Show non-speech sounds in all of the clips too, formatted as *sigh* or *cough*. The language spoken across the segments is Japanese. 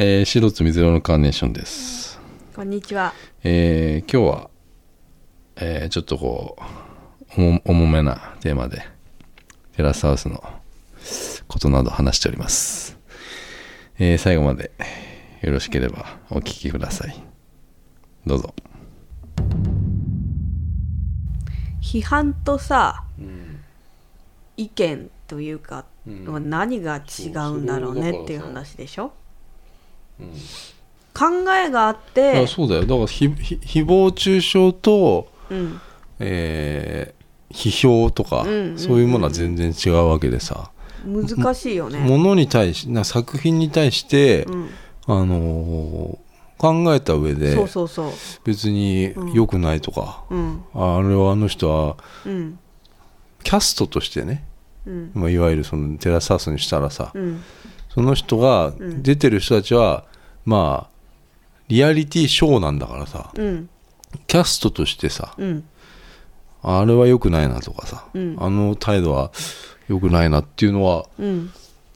えー、白と水色のカーネーションです。こんにちは。えー、今日は、えー、ちょっとこう、重重めなテーマで、テラスハウスのことなど話しております。えー、最後までよろしければお聞きください。どうぞ。批判とさ、意見というか、うん何が違うんだろうねっていう話でしょ、うん考えがあっあて、そうだよ。だからひ、ひ誹謗中傷と、うん、えー、批評とか、うんうんうんそういうものは全然違うわけでさ。難しいよね。ものに対しな作品に対して、うん、あのー考えた上でそうそうそう。別に良くないとか、うん、あれはあの人はうん、キャストとしてね、うん、まあ、いわゆるそのテラスハウスにしたらさ、うん、その人がん。出てる人たちは、まあリアリティショーなんだからさうん、キャストとしてさうん、あれは良くないなとかさ、うん。あの態度は良くないなっていうのはうん、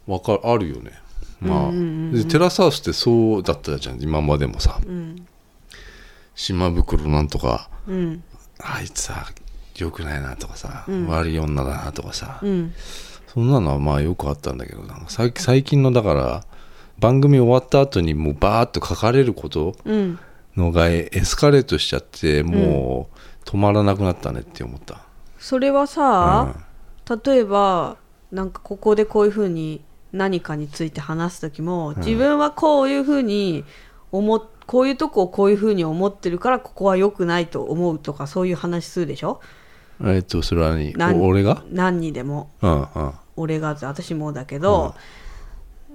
わかあるよね。まあ、うんうんうんテラスハウスってそうだったじゃん今までもさ。うん、島袋なんとかうん、あいつさ良くないなとかさ、うん。悪い女だなとかさ、うん、そんなのはまあよくあったんだけどな最最近のだから番組終わった後にもうバーッと書かれることうん。のがエスカレートしちゃってもう止まらなくなったねって思った、それはさ、例えばなんかここでこういうふうに何かについて話す時も、自分はこういうふうに思っこういうとこをこういうふうに思ってるからここは良くないと思うとかそういう話するでしょ？うんえっとそれは何？俺が？何にでも。うんうん俺が私もだけど、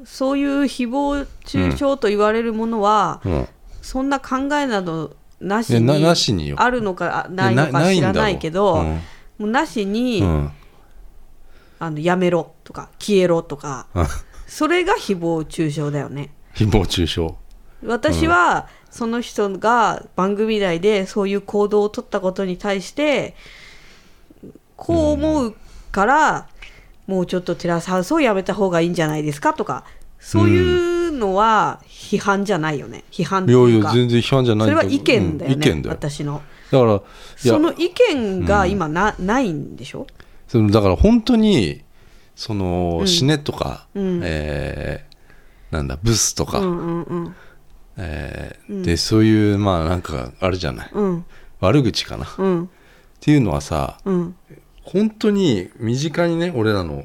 そういう誹謗中傷と言われるものは、うん。そんな考えなどなしにあるのかないのか知らないけど、うん。もうなしに、うん。あのやめろとか消えろとかうん。それが誹謗中傷だよね。誹謗中傷。私はその人が番組内でそういう行動を取ったことに対してこう思うから、もうちょっとテラスハウスをやめた方がいいんじゃないですか？とかそういうのは批判じゃないよね。批判っていやいうか。いや全然批判じゃないそれは意見だよね、うん意見だよ。私の。だからいやその意見が今な,、ないんでしょ？そのだから本当にその、うん。死ねとか、うん。えーなんだブスとか、うんうんうん。えーうん。でそういうまあなんかあるじゃない。うん。悪口かな。っうん。ていうのはさうん本当に身近にね俺らの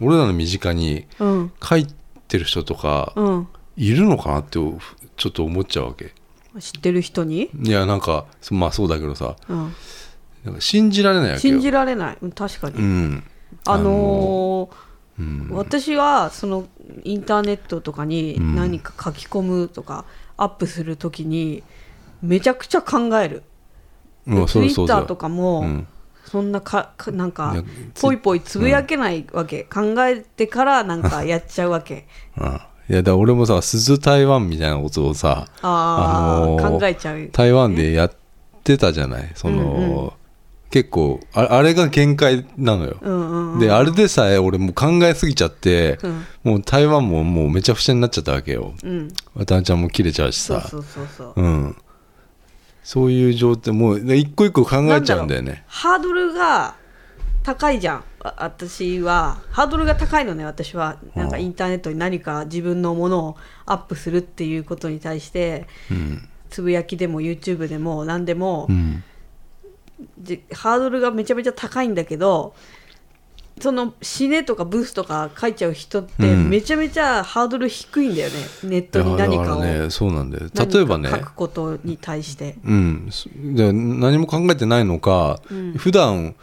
俺らの身近にうん。書いてる人とかうん。いるのかなってちょっと思っちゃうわけ。知ってる人に、いやなんかそまあそうだけどさ。うん、なんか信じられないわけよ。信じられない。うん確かに、うん。あのーうん。私はそのインターネットとかにうん。何か書き込むとかアップするときにめちゃくちゃ考える、うんツイッターとかも、うんそんなかかなんいかやぽいぽいつぶやけないわけ、考えてからなんか *laughs* やっちゃうわけ。うん。いやだ俺もさ鈴台湾みたいなことをさあー、あのー考えちゃう台湾でやってたじゃない？その、うんうん。結構ああれが限界なのよ、うんうんうん。であれでさえ俺もう考えすぎちゃって、うん。もう台湾ももうめちゃくちゃになっちゃったわけよ。うん。渡辺ちゃんも切れちゃうしそうさそうそうそう。うんそういう状態もうで一個一個考えちゃうんだよね。ハードルが高いじゃん。あ私は。ハードルが高いのね私は。なんかインターネットに何か自分のものをアップするっていうことに対してうん。つぶやきでも YouTube でも何でも、うん。じハードルがめちゃめちゃ高いんだけどその死ねとかブースとか書いちゃう人ってうん。めちゃめちゃハードル低いんだよね、ネットに何かを。ねそうなんだよ。例えばね書くことに対して。うん、そで何も考えてないのか、うん。普段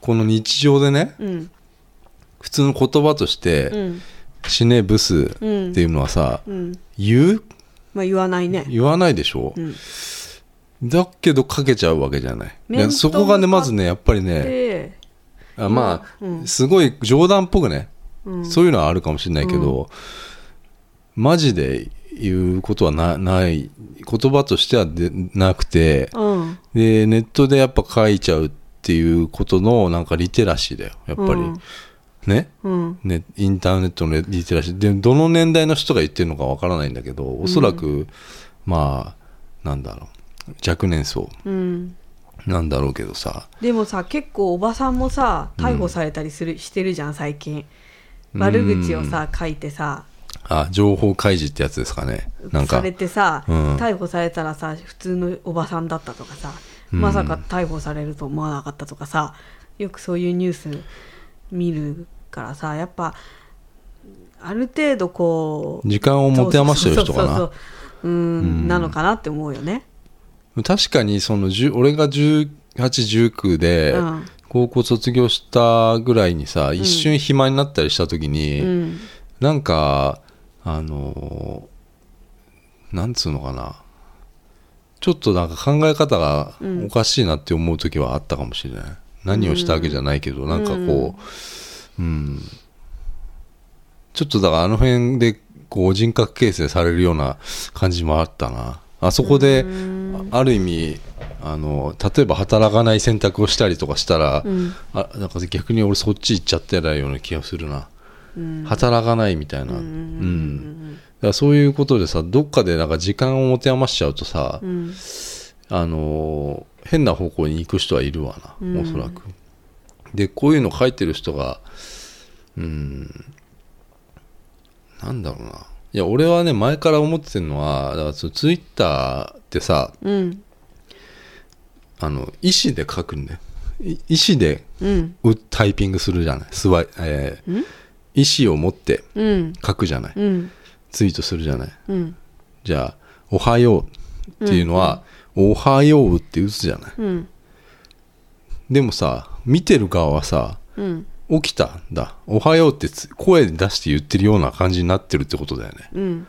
この日常でねうん。普通の言葉としてうん「死ねブス」っていうのはさ、うん。言う？まあ言わないね。言わないでしょ、うん。だけどかけちゃうわけじゃない。そこがねまずねやっぱりねであまあ、うんすごい冗談っぽくね、うんそういうのはあるかもしれないけど、マジで言うことはなない言葉としてはでなくて、うん。でネットでやっぱ書いちゃうっていうことのなんかリテラシーだよやっぱり、うん。ね？うん。ね、インターネットのリテラシー。でどの年代の人が言ってるのかわからないんだけどおそらく、まあなんだろう。若年層。うんなんだろうけどさ。でもさ結構おばさんもさ逮捕されたりする、してるじゃん最近。悪口をさ書いてさ。あ情報開示ってやつですかね。なんか。されてさ、うん。逮捕されたらさ普通のおばさんだったとかさ、うん。まさか逮捕されると思わなかったとかさよくそういうニュース見るからさやっぱある程度こう時間を持て余してる人かな。そうそうそうそううん。なのかなって思うよね。確かにその10俺が1819でうん。高校卒業したぐらいにさ一瞬暇になったりした時に、うん。なんかあのーなんつうのかな。ちょっとなんか考え方がおかしいなって思う時はあったかもしれない、何をしたわけじゃないけど、なんかこううん。ちょっとだからあの辺でこう人格形成されるような感じもあったなあそこであある意味あの例えば働かない選択をしたりとかしたら、うん。あなんか逆に俺そっち行っちゃってないような気がするな、うん。働かないみたいな、うんだからそういうことでさどっかでなんか時間を持て余しちゃうとさ、うん。あのー変な方向に行く人はいるわな、うん。おそらく。でこういうの書いてる人がうんなんだろうないや俺はね前から思ってるのはだからそのツイッターってさうん。あの意思で書くんだよ。い意思でうん。うタイピングするじゃない。えーん？意思を持ってうん。書くじゃない。うん。ツイートするじゃない。うん。じゃあ「おはよう」っていうのは「おはよう」って打つじゃない。うん。でもさ見てる側はさうん起きたんだ。おはようってつ声出して言ってるような感じになってるってことだよね。うん。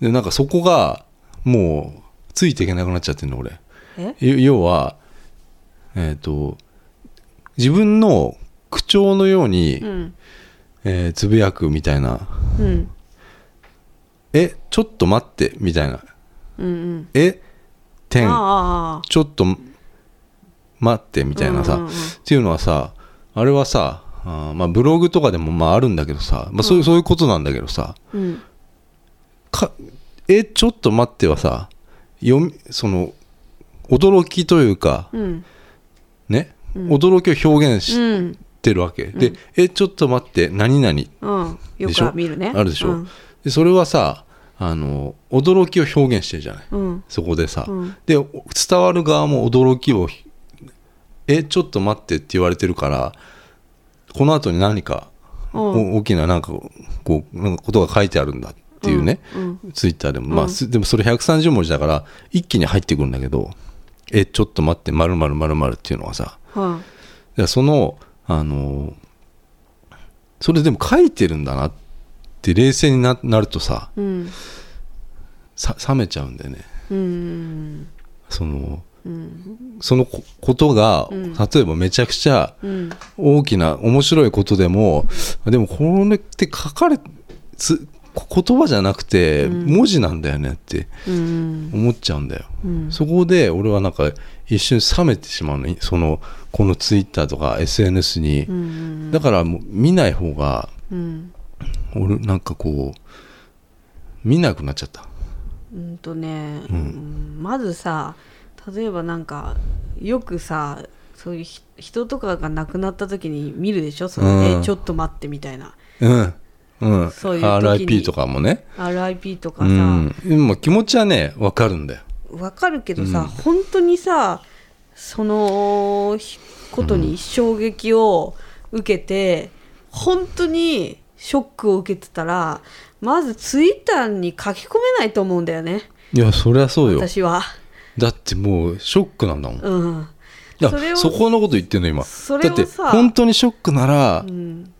でなんかそこがもうついていけなくなっちゃってんの俺。え？要要はえっ、と自分の口調のように、うん。えーつぶやくみたいな。うん。えちょっと待ってみたいな。うんうん。え？点ちょっと待ってみたいなさ、うんうんうん。っていうのはさあれはさあーまあブログとかでもまああるんだけどさ、まあ、そういうそういうことなんだけどさ。うん。かえちょっと待ってはさ。読みその驚きというかうん。ね、驚きを表現しうんてるわけ、でえちょっと待って。何々。うん。よでしょ？く見るね。あるでしょ、うん。でそれはさあの驚きを表現してるじゃない？うん。そこでさ、うん。で伝わる側も驚きをえちょっと待ってって言われてるからこの後に何か、大きななんかこうなんかことが書いてあるんだっていうね、うんツイッターでも、まあすでもそれ130文字だから一気に入ってくるんだけどえちょっと待って〇〇〇〇っていうのはさうそのあのそれでも書いてるんだなって冷静にななるとさうん。さ冷めちゃうんだよね。うん。そのうんそのこことが、例えばめちゃくちゃうん。大きな面白いことでも、でもこれって書かれつ言葉じゃなくて文字なんだよねってうん。思っちゃうんだよ、うん。そこで俺はなんか一瞬冷めてしまうの。そのこのツイッターとか SNS に、うんだからもう見ない方がうん。俺なんかこう見なくなっちゃった。うんとね、うん。まずさ例えばなんかよくさそういうひ人とかが亡くなった時に見るでしょ？その、うん。えちょっと待ってみたいな。うん。うん。そういう時に。RIP とかもね。RIP とかうさ、ん。でも気持ちはね分かるんだよ。わかるけどさ、本当にさそのひことに衝撃を受けて、本当にショックを受けてたらまずツイッターに書き込めないと思うんだよね。いやそりゃそうよ。私は。だってもうショックなんだもん。うん。いやそこのこと言ってんの今。だって本当にショックなら、うん。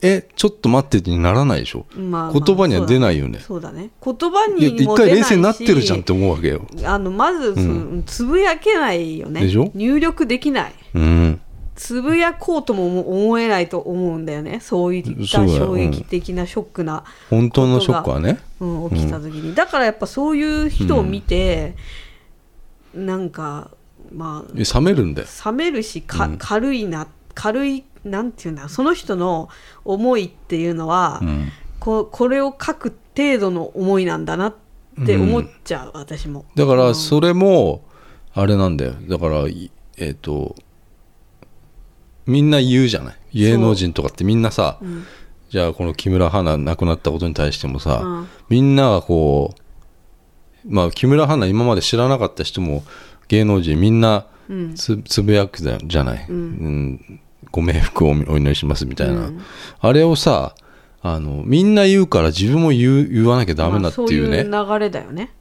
えちょっと待ってってにならないでしょ、まあまあ言葉には出ないよね。そうだね。言葉にも出ないし。回冷静になってるじゃんって思うわけよ。あのまずその、つぶやけないよね。でしょ？入力できない。うん。つぶやこうとも思えないと思うんだよね。そういった衝撃的なショックな、本当のショックはね。うん、起きた時に、だからやっぱそういう人を見て、なんかまあ冷めるんだよ。冷めるしか、軽いな軽いなんていうんだその人の思いっていうのは、うん。ここれを書く程度の思いなんだなって思っちゃう、私も。だからそれもあれなんだよ。だからいえっ、とみんな言うじゃない。芸能人とかってみんなさ、ん。じゃあこの木村花亡くなったことに対してもさ、うん。みんながこうまあ木村花今まで知らなかった人も芸能人みんなうん。つつぶやくじゃない、うん。うん。ご冥福をお祈りしますみたいな、うん。あれをさあのみんな言うから自分も言う言わなきゃダメだっていうね、まあそういう流れだよね。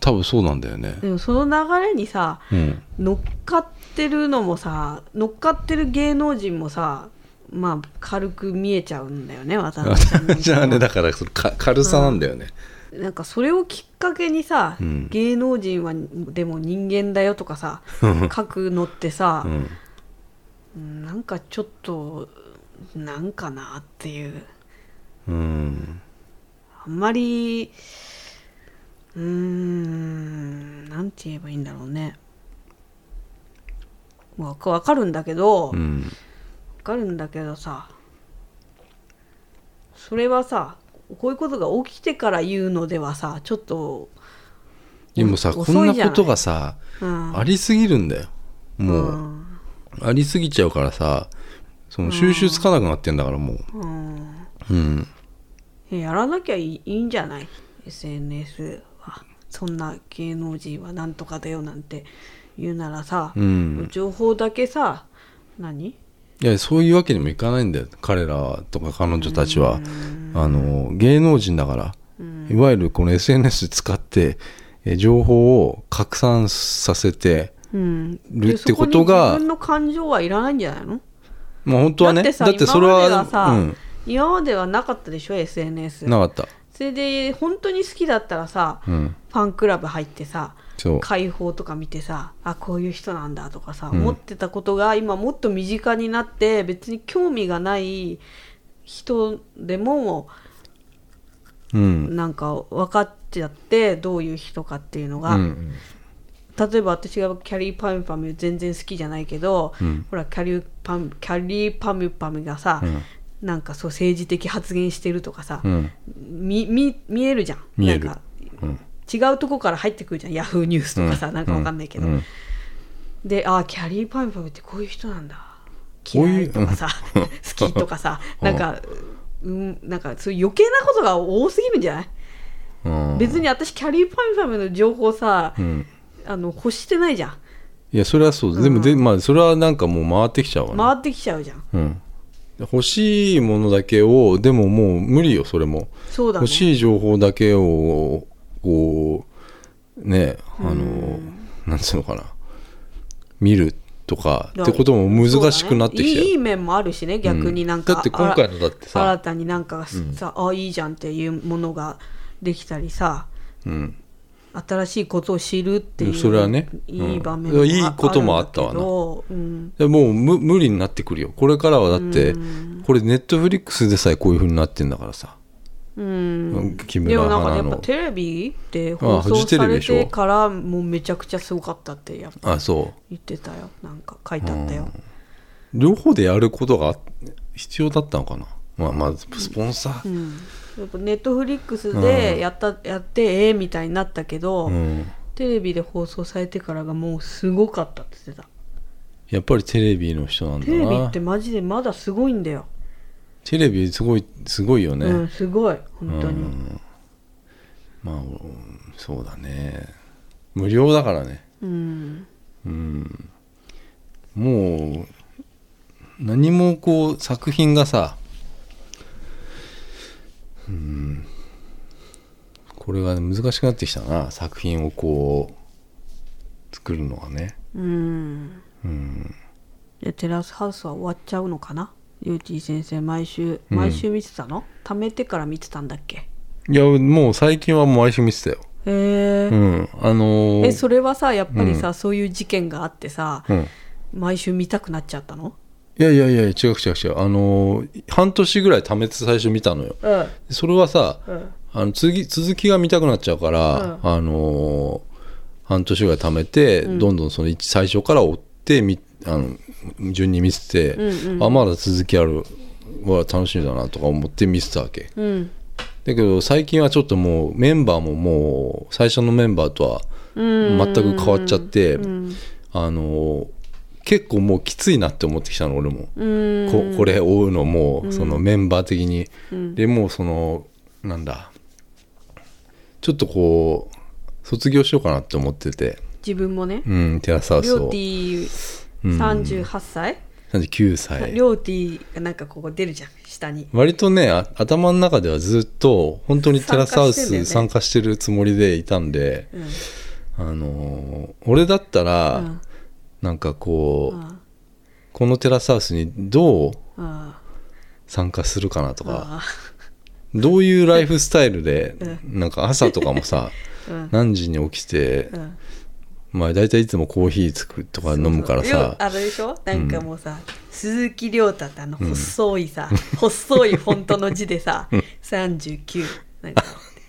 多分そうなんだよね、でもその流れにさうん、乗っかってるのもさ乗っかってる芸能人もさまあ軽く見えちゃうんだよね渡辺さんなんかじゃあねだからそのか軽さなんだよね、なんかそれをきっかけにさ、うん。芸能人はでも人間だよとかさ書くのってさう、ん。うんなんかちょっとなんかなっていう。うん。あんまりうーんなんて言えばいいんだろうね。わかるんだけど、わうん。かるんだけどさそれはさこういうことが起きてから言うのではさちょっとでもさこんなことがさうん。ありすぎるんだよ。もう、ん。ありすぎちゃうからさその収集つかなくなってんだからもう。うん。うん。やらなきゃいいんじゃない？SNS は。そんな芸能人はなんとかだよなんて言うならさ、うん。情報だけさ何？いやそういうわけにもいかないんだよ。彼らとか彼女たちは。あの芸能人だから。いわゆるこの SNS 使ってえ情報を拡散させてうん、るってことがでそこに自分の感情はいらないんじゃないの？まあ本当はね。だってそれはさ、うん。今まではなかったでしょ？SNS なかった。それで本当に好きだったらさ、うん。ファンクラブ入ってさ解放とか見てさあこういう人なんだとかさ、うん。思ってたことが今もっと身近になって別に興味がない人でもうん。なんか分かっちゃってどういう人かっていうのが、うん例えば私がキャリーパミュパミュ全然好きじゃないけど、うん。ほらキャリーパミュキャリーパミュパミュがさ、うん。なんかそう政治的発言してるとかさ、うん。みみ見えるじゃん。見える。なんかうん違うとこから入ってくるじゃん。ヤフーニュースとかさ、なんかわかんないけど、うん。であキャリーパミュパミュってこういう人なんだ。こういう嫌いとかさうん *laughs* 好きとかさうん。なんかうんなんかそういう余計なことが多すぎるんじゃない、うん。別に私キャリーパミュパミュの情報さ、うん。あの欲してないじゃん。いやそれはそう。でもでまあそれはなんかもう回ってきちゃうわね。回ってきちゃうじゃん。うん。欲しいものだけをでももう無理よそれも。そうだね。欲しい情報だけをこうねあのなんつうのかな。見るとかってことも難しくなってきちゃう。そうだね。いい面もあるしね逆になんか、だって今回のだってさ新たになんかさ、あいいじゃんっていうものができたりさうん。新しいことを知るっていうそれはねいい場面うんいいこともあったわな。うん。でもう無無理になってくるよ。これからはだってこれネットフリックスでさえこういう風になってんだからさうん。木村でもなんか花のやっぱテレビで放送されてからもうめちゃくちゃすごかったってやっぱあそ言ってたよ。なんか書いてあったよ、う両方でやることが必要だったのかな。まあまずスポンサー。うん。やっぱネットフリックスでやった、やってええみたいになったけど、うん。テレビで放送されてからがもうすごかったって言ってた。やっぱりテレビの人なんだな。テレビってマジでまだすごいんだよ、テレビすごいすごいよね、うんすごい本当に、まあうんそうだね。無料だからね。うん。うん。もう何もこう作品がさうん。これが難しくなってきたな作品をこう作るのがね。うん。うん。でテラスハウスは終わっちゃうのかな？ゆうちー先生毎週毎週見てたの、貯めてから見てたんだっけ？いやもう最近はもう毎週見てたよ。へえ、うん。あのーえそれはさやっぱりさ、そういう事件があってさ、うん。毎週見たくなっちゃったの？いやいやいや違う違う違う。あのー半年ぐらい貯めて最初見たのよ。うん。それはさうん。あの続き続きが見たくなっちゃうから、あのー半年ぐらい貯めて、どんどんその一最初から追ってみあの順に見てて、うんうん。あまだ続きあるは楽しみだなとか思って見てたわけ。うん。だけど最近はちょっともうメンバーももう最初のメンバーとはうん。全く変わっちゃって、うん。あの結構もうきついなって思ってきたの俺も、うん。ここれ追うのも、そのメンバー的に、うん。でもうそのなんだちょっとこう卒業しようかなって思ってて。自分もね。うんテラスハウスを38歳39歳？りょうてぃがなんかここ出るじゃん下に。割とねあ頭の中ではずっと本当にテラスハウス参加してるつもりでいたんで、うん。あのー俺だったら、うん。なんかこう、あこのテラスハウスにどうあ参加するかなとかあどういうライフスタイルで、うなんか朝とかもさ *laughs* 何時に起きて、うんまあ大体いつもコーヒー作とか飲むからそうそう。さあれでしょ？なんかもうさ、鈴木亮太ってあの細いさ、細いフォントの字でさ39なんか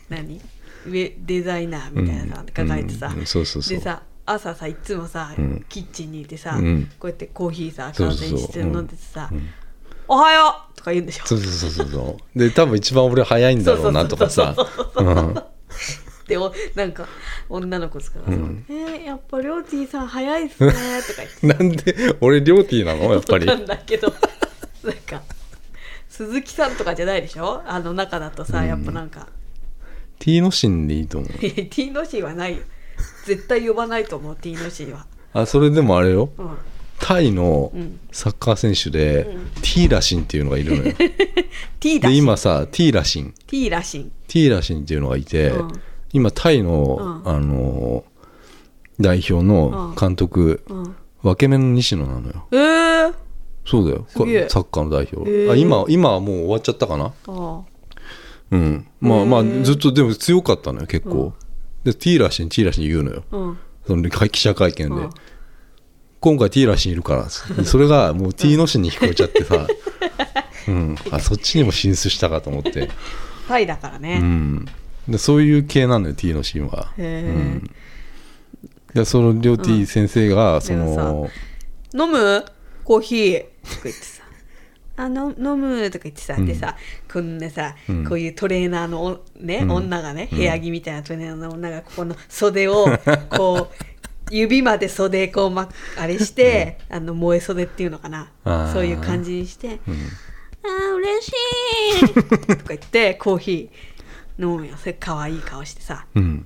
何？ウェデザイナーみたいなの書かれてさ、うんそうそうそう。でさ朝さいつもさ、ん。キッチンにいてさ、うん。こうやってコーヒーさ完成して飲んでてさ「おはよう!」とか言うんでしょ？そうそうそうそう。そうで多分一番俺早いんだろうなとかさうんでもなんか女の子ですから。さ「えー、やっぱりょうてぃさん早いっすね」とか言って。*laughs* なんで俺リョーティーなの？やっぱり。なんだけど。*laughs* なんか鈴木さんとかじゃないでしょ？あの中だとさやっぱなんか、T のシンでいいと思う。T の C はないよ。絶対呼ばないと思う T の C は。あそれでもあれよ。うん。タイのん。サッカー選手で、T ラシンっていうのがいるのよ。T だでし今さ T ラシン。T らしん T ラシンっていうのがいて、うん今タイの、うん。あの代表の監督、うん。分け目の西野なのよ。えー、そうだよ。サッカーの代表、あ今今はもう終わっちゃったかな？あうん。まあまあずっとでも強かったのよ結構、で T ラシン T ラシン言うのよ。その記者会見で、うん。今回 T ラシンいるからで *laughs* それがもう T のシンに聞こえちゃってさ、うん、あそっちにも進出したかと思って、タイだからうね、ん、でそういう系なのよ T のシンは、へえ、でそのりょう T 先生がその、飲む？コーヒー？とか言ってさ。あの飲む？とか言ってさ、でさこんなさ、うん。こういうトレーナーのおね、うん。女がね部屋着みたいなトレーナーの女がここの袖を *laughs* こう指まで袖こう、ま、あれして、あの燃え袖っていうのかな。あー。そういう感じにして「うん。あー嬉しい!」とか言ってコーヒー飲むよ。それ可愛い顔してさ。うん、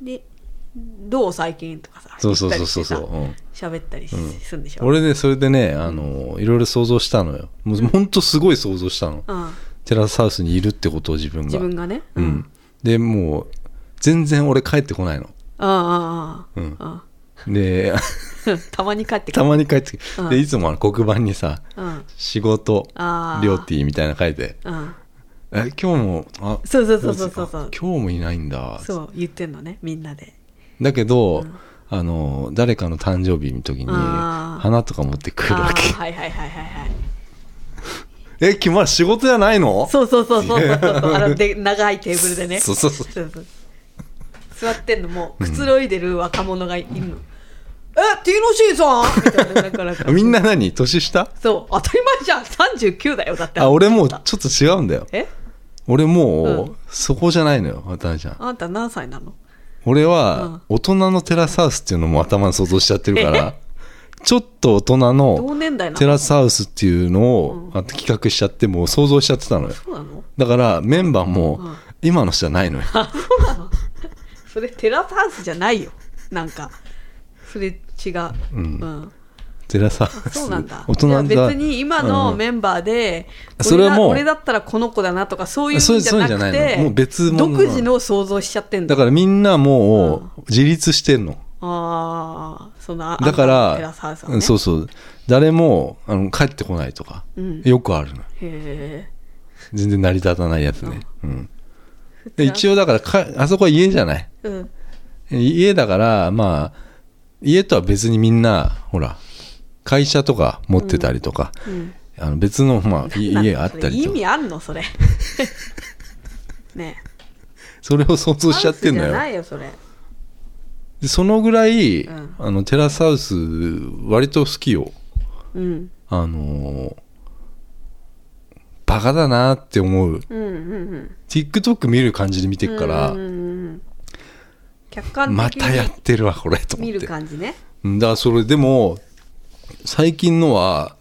で「どう最近?」とかさそうそうそうそうそう、喋ったりしするんでしょ、俺ねそれでねあのいろいろ想像したのよ。もうほんとすごい想像したの。うん、テラスハウスにいるってことを自分が。自分がね？うん、でもう全然俺帰ってこないの。ああああうん。あであ *laughs* たまに帰ってくたるまに帰ってきうん。てでいつも黒板にさうん。仕事あーりょうティーみたいなの書いて。うんえ今日もあそうそうそうそうそう。そうあ今日もいないんだ。そう言ってんのねみんなで。だけど、あの誰かの誕生日の時に花とか持ってくるわけ。はいはいはいはいはい。*laughs* え君は仕事じゃないの？そうそうそうそう。そうそうあので長いテーブルでね。*laughs* そうそうそう。そう座ってんのもくつろいでる若者がいるの、え T の C さん？みたいななんかなんか。*laughs* みんな何？年下？そう当たり前じゃん。39だよだって。あ俺もうちょっと違うんだよ。え？俺もう、うん。そこじゃないのよ渡辺ちゃん。あんた何歳なの？俺は大人のテラスハウスっていうのも頭に想像しちゃってるから *laughs* ちょっと大人同の年代なの？テラスハウスっていうのをあ企画しちゃってもう想像しちゃってたのよ。そうなの？だからメンバーも今の人じゃないのよ。あそうなの？*laughs* それテラスハウスじゃないよ。なんかそれ違う、うん。テラスハウスそうなんだ。*laughs* 大人が。じゃあ別に今のメンバーで、それはもう。俺だったらこの子だなとかそういうんじそんじゃないての。もう別物独自の想像しちゃってんだだからみんなもう自立してんの。ああそのあだから、そうそう。誰もあの帰ってこないとか、うん。よくあるのへえ全然成り立たないやつね、うん。で一応だからかあそこは家じゃない。うん。家だからまあ家とは別にみんなほら会社とか持ってたりとか、うん。あの別の、まあ、家あったりとか。意味あんのそれ。*laughs* ね。それを想像しちゃってんのよ。ないよそれ。でそのぐらい、うん。あのテラスハウス割と好きよ。うん。あのーバカだなって思う。うんうんうん。TikTok 見る感じで見てっから、うんうんうん客観ま的たやっにてるわこれと思見るって感じね。うんだからそれでも最近のは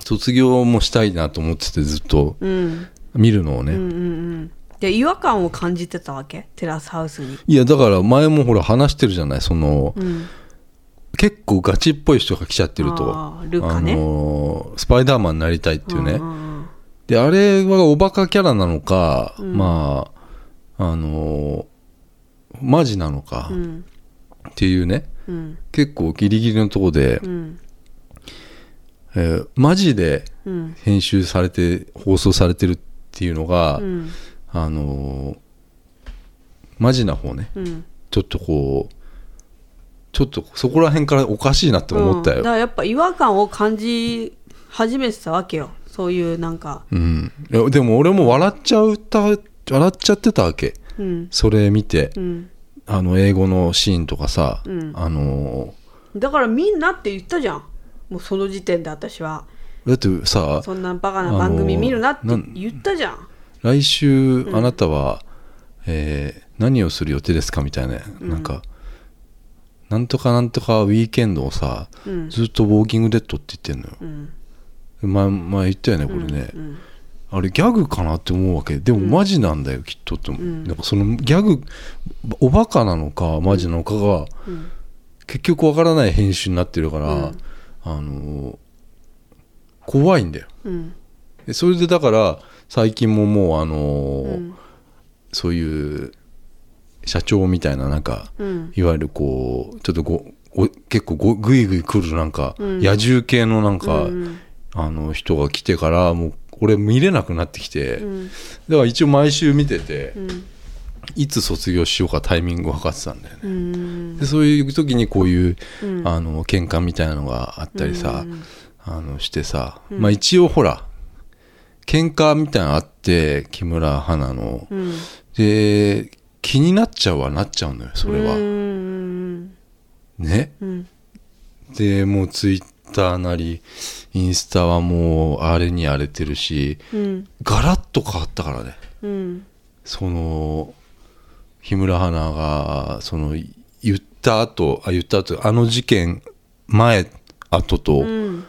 卒業もしたいなと思っててずっと。うん。見るのをね、うんうんうん。で違和感を感じてたわけ？テラスハウスに。いやだから前もほら話してるじゃない？その、うん。結構ガチっぽい人が来ちゃってると。あールカね。のースパイダーマンになりたいっていうね、であれはおバカキャラなのか、うん。まああのーマジなのかうん。っていうねうん。結構ギリギリのとこで、うん。えーマジでうん。編集されて放送されてるっていうのが、うん。あのーマジな方ねうん。ちょっとこうちょっとそこら辺からおかしいなって思ったよ、うん。だからやっぱ違和感を感じ始めてたわけよ。そういうなんか。うん、でも俺も笑っちゃうた笑っちゃってたわけ。うん。それ見て。うんあの英語のシーンとかさ、うん。あのだからみんなって言ったじゃん。もうその時点で私は。ーだってさそんなバカな番組見るなって言ったじゃん。来週あなたは、えー何をする予定ですかみたいな、なんかなんとかなんとかウィーケンドをさ、うん。ずっとウォーキングデッドって言ってんのよ。うん。前前言ったよねこれね、うんあれギャグかなって思うわけ。でもマジなんだよ、きっとって思う、ん。なんかそのギャグおバカなのかマジなのかが、うん。結局わからない編集になってるから、うん。あのー怖いんだよ。うん。でそれでだから最近ももうあのそういう社長みたいななんかうん。いわゆるこうちょっとごお結構ごぐいぐい来るなんか、うん。野獣系のなんか、うんあの人が来てからもう俺見れなくなってきて、うん。だから一応毎週見てて、うん。いつ卒業しようかタイミング分かってたんだよね、うん。でそういう時にこういう、うん。あの喧嘩みたいなのがあったりさ、うん。あのしてさ、まあ一応ほら喧嘩みたいなのあって木村花の、うん。で気になっちゃうはなっちゃうのよそれは、うん。ね。うん。でもうツイッターなりインスタはもう荒れに荒れてるしうん。ガラッと変わったからね。うん。その日村花がその言った後あ言った後あの事件前後と、うん。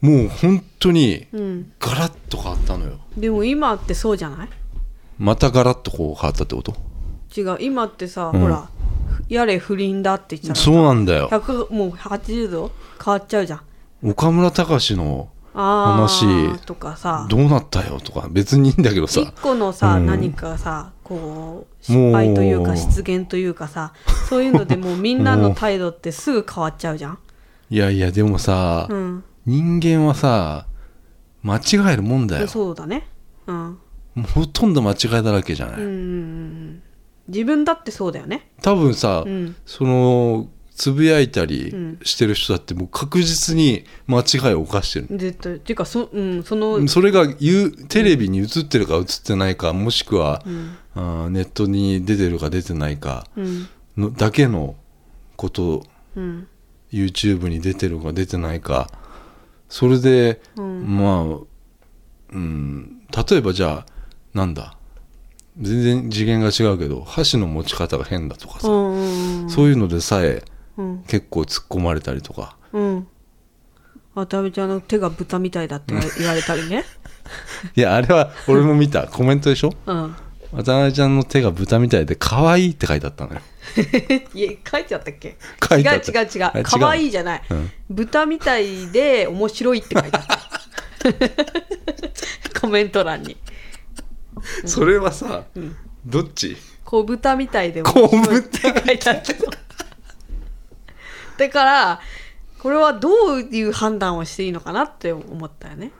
もう本当にうん。ガラッと変わったのよ。でも今ってそうじゃない？またガラッとこう変わったってこと？違う。今ってさ、うん。ほらやれ不倫だって言ったらそうなんだよ。100もう80度？変わっちゃうじゃん。岡村隆史のあ話ーとかさ。どうなったよとか別にいいんだけど一さ個のさ、うん。何かさこう失敗というか失言というかさそういうのでもうみんなの態度ってすぐ変わっちゃうじゃん。*laughs* いやいやでもさ、うん。人間はさ間違えるもんだよ。そうだね。うん。ほとんど間違いだらけじゃない、自分だってそうだよね。多分さ、うん。そのつぶやいたうりん。してる人だってもう確実に間違いを犯してる、絶対。っていうかそ,、うん、その、それが言うテレビに映ってるか映ってないかもしくは、うん。あーネットに出てるか出てないかうん。のだけのことうん、YouTube に出てるか出てないかそれで、うん。まあうん例えばじゃあなんだ全然次元が違うけど箸の持ち方が変だとかさ、そういうのでさえうん結構突っ込まれたりとか。うん。渡辺ちゃんの手が豚みたいだって言われたりね。*laughs* いやあれは俺も見た。コメントでしょ？うん。渡辺ちゃんの手が豚みたいで可愛いって書いてあったのよ。*laughs* いや書いてあったっけ？書いてあった。違う違う違う。う。可愛いじゃない、うん。豚みたいで面白いって書いてあった。*laughs* コメント欄に。それはさ、どっち？小豚みたいで面白いって書いてあっただからこれはどういう判断をしていいのかなって思ったよね。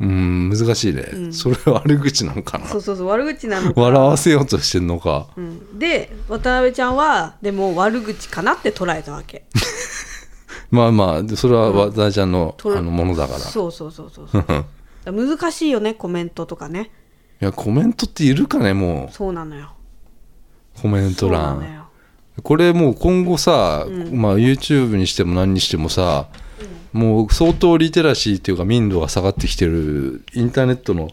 うん難しいね、それは悪口なのかな。そうそうそう悪口なのか。笑わせようとしてんのか。うん、で渡辺ちゃんはでも悪口かなって捉えたわけ。*laughs* まあまあそれは渡辺ちゃんの,、とあのものだから。そうそうそうそう *laughs* 難しいよねコメントとかね。いやコメントっているかねもそうなのよ。うコメントそうなの欄よこれもう今後さ、まあ YouTube にしても何にしてもさ、もう相当リテラシーっていうか民度が下がってきてるインターネットの、